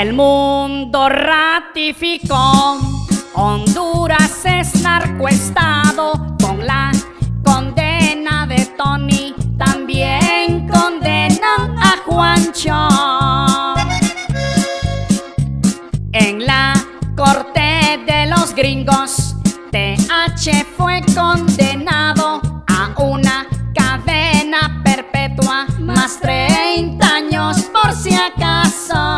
El mundo ratificó, Honduras es narcoestado con la condena de Tony, también condenan a Juancho. En la corte de los gringos, TH fue condenado a una cadena perpetua más 30 años por si acaso.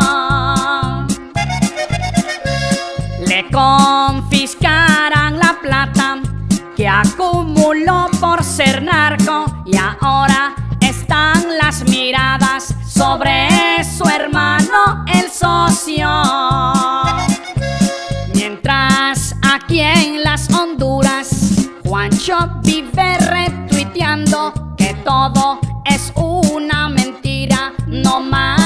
Le confiscarán la plata que acumuló por ser narco y ahora están las miradas sobre su hermano el socio. Mientras aquí en las Honduras, Juancho vive retuiteando que todo es una mentira, no más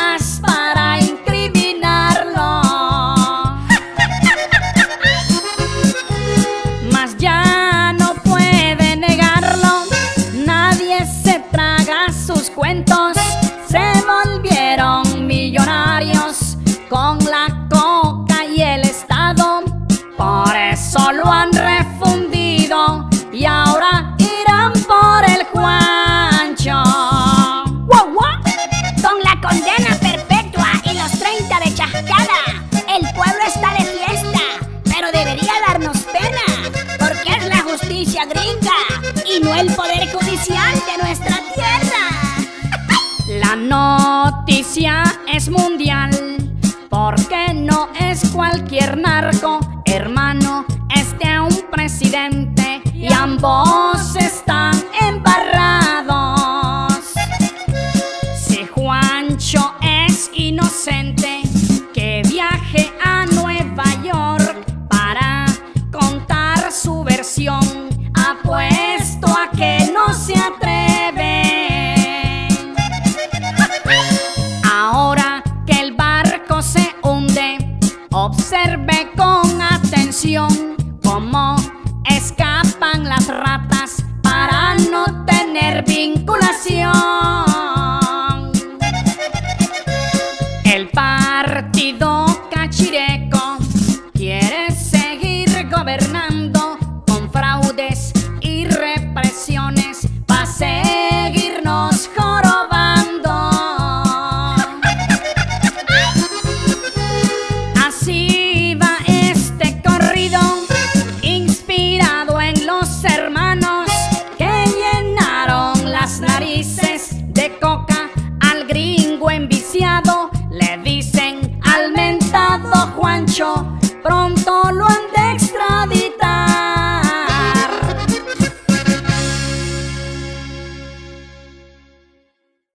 cuentos, se volvieron millonarios con la coca y el Estado, por eso lo han refundido y ahora irán por el Juancho. ¡Wow, wow! Con la condena perpetua y los 30 de chascada, el pueblo está de fiesta, pero debería darnos pena, porque es la justicia gringa y no el poder judicial de nuestra tierra. La noticia es mundial, porque no es cualquier narco, hermano, es de un presidente y ambos están embarrados. Si Juancho es inocente, que viaje a Nueva York para contar su versión, apuesto observe con atención cómo escapan las ratas para no tener vinculación. El partido Juancho, pronto lo han